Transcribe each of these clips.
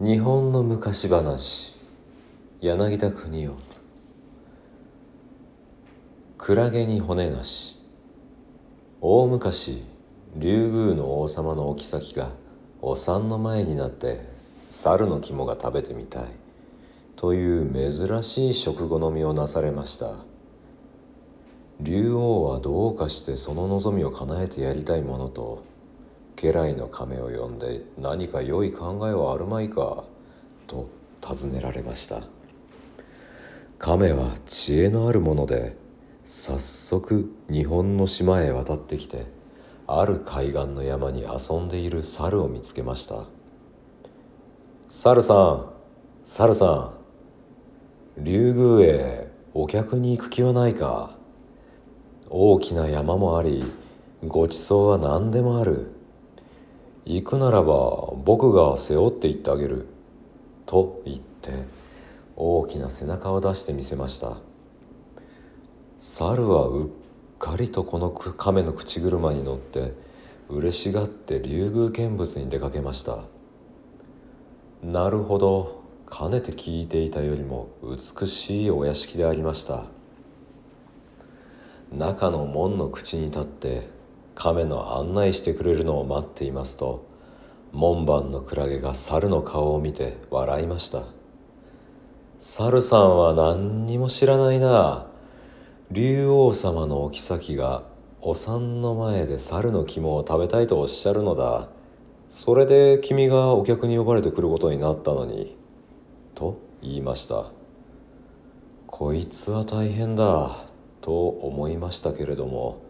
日本の昔話。柳田国夫クラゲに骨なし。大昔竜宮の王様のお妃がお産の前になって猿の肝が食べてみたい。という珍しい食好みをなされました。竜王はどうかしてその望みを叶えてやりたいものと家来の亀を呼んで何か良い考えはあるまいかと尋ねられました。亀は知恵のあるもので早速日本の島へ渡ってきてある海岸の山に遊んでいる猿を見つけました。猿さん猿さん竜宮へお客に行く気はないか。大きな山もありごちそうは何でもある。行くならば僕が背負って行ってあげる」と言って大きな背中を出してみせました。猿はうっかりとこの亀の口車に乗って嬉しがって竜宮見物に出かけました。なるほどかねて聞いていたよりも美しいお屋敷でありました。中の門の口に立って亀の案内してくれるのを待っていますと門番のクラゲが猿の顔を見て笑いました。猿さんは何にも知らないな。竜王様のお妃がお産の前で猿の肝を食べたいとおっしゃるのだ。それで君がお客に呼ばれてくることになったのに。と言いました。こいつは大変だ。と思いましたけれども。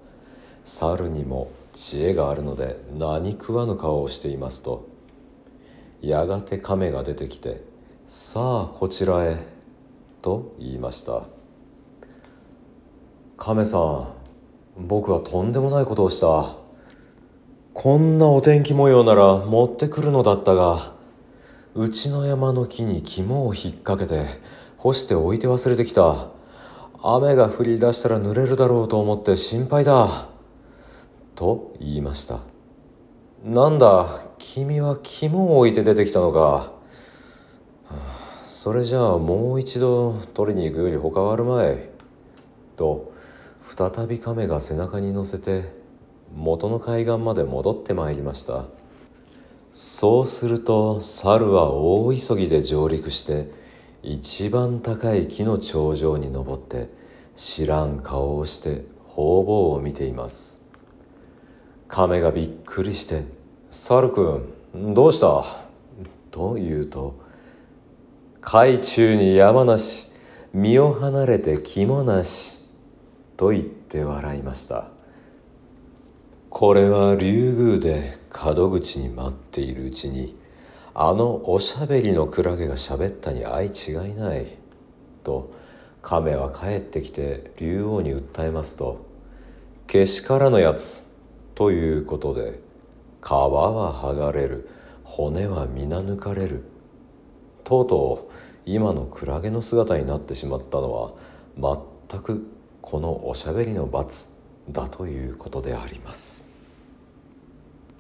猿にも知恵があるので何食わぬ顔をしていますと。やがて亀が出てきて「さあこちらへ」と言いました。亀さん僕はとんでもないことをした。こんなお天気模様なら持ってくるのだったがうちの山の木に肝を引っ掛けて干して置いて忘れてきた。雨が降り出したら濡れるだろうと思って心配だ。と言いました。なんだ君は肝を置いて出てきたのか。それじゃあもう一度取りに行くより他はあるまい。と再び亀が背中に乗せて元の海岸まで戻ってまいりました。そうすると猿は大急ぎで上陸して一番高い木の頂上に登って知らん顔をして方々を見ています。亀がびっくりして「猿くんどうした?」と言うと「海中に山なし身を離れて肝なし」と言って笑いましたこれは竜宮で門口に待っているうちにあのおしゃべりのクラゲがしゃべったに相違いないと亀は帰ってきて竜王に訴えますとけしからのやつということで皮は剥がれる骨は皆抜かれるとうとう今のクラゲの姿になってしまったのは全くこのおしゃべりの罰だということであります。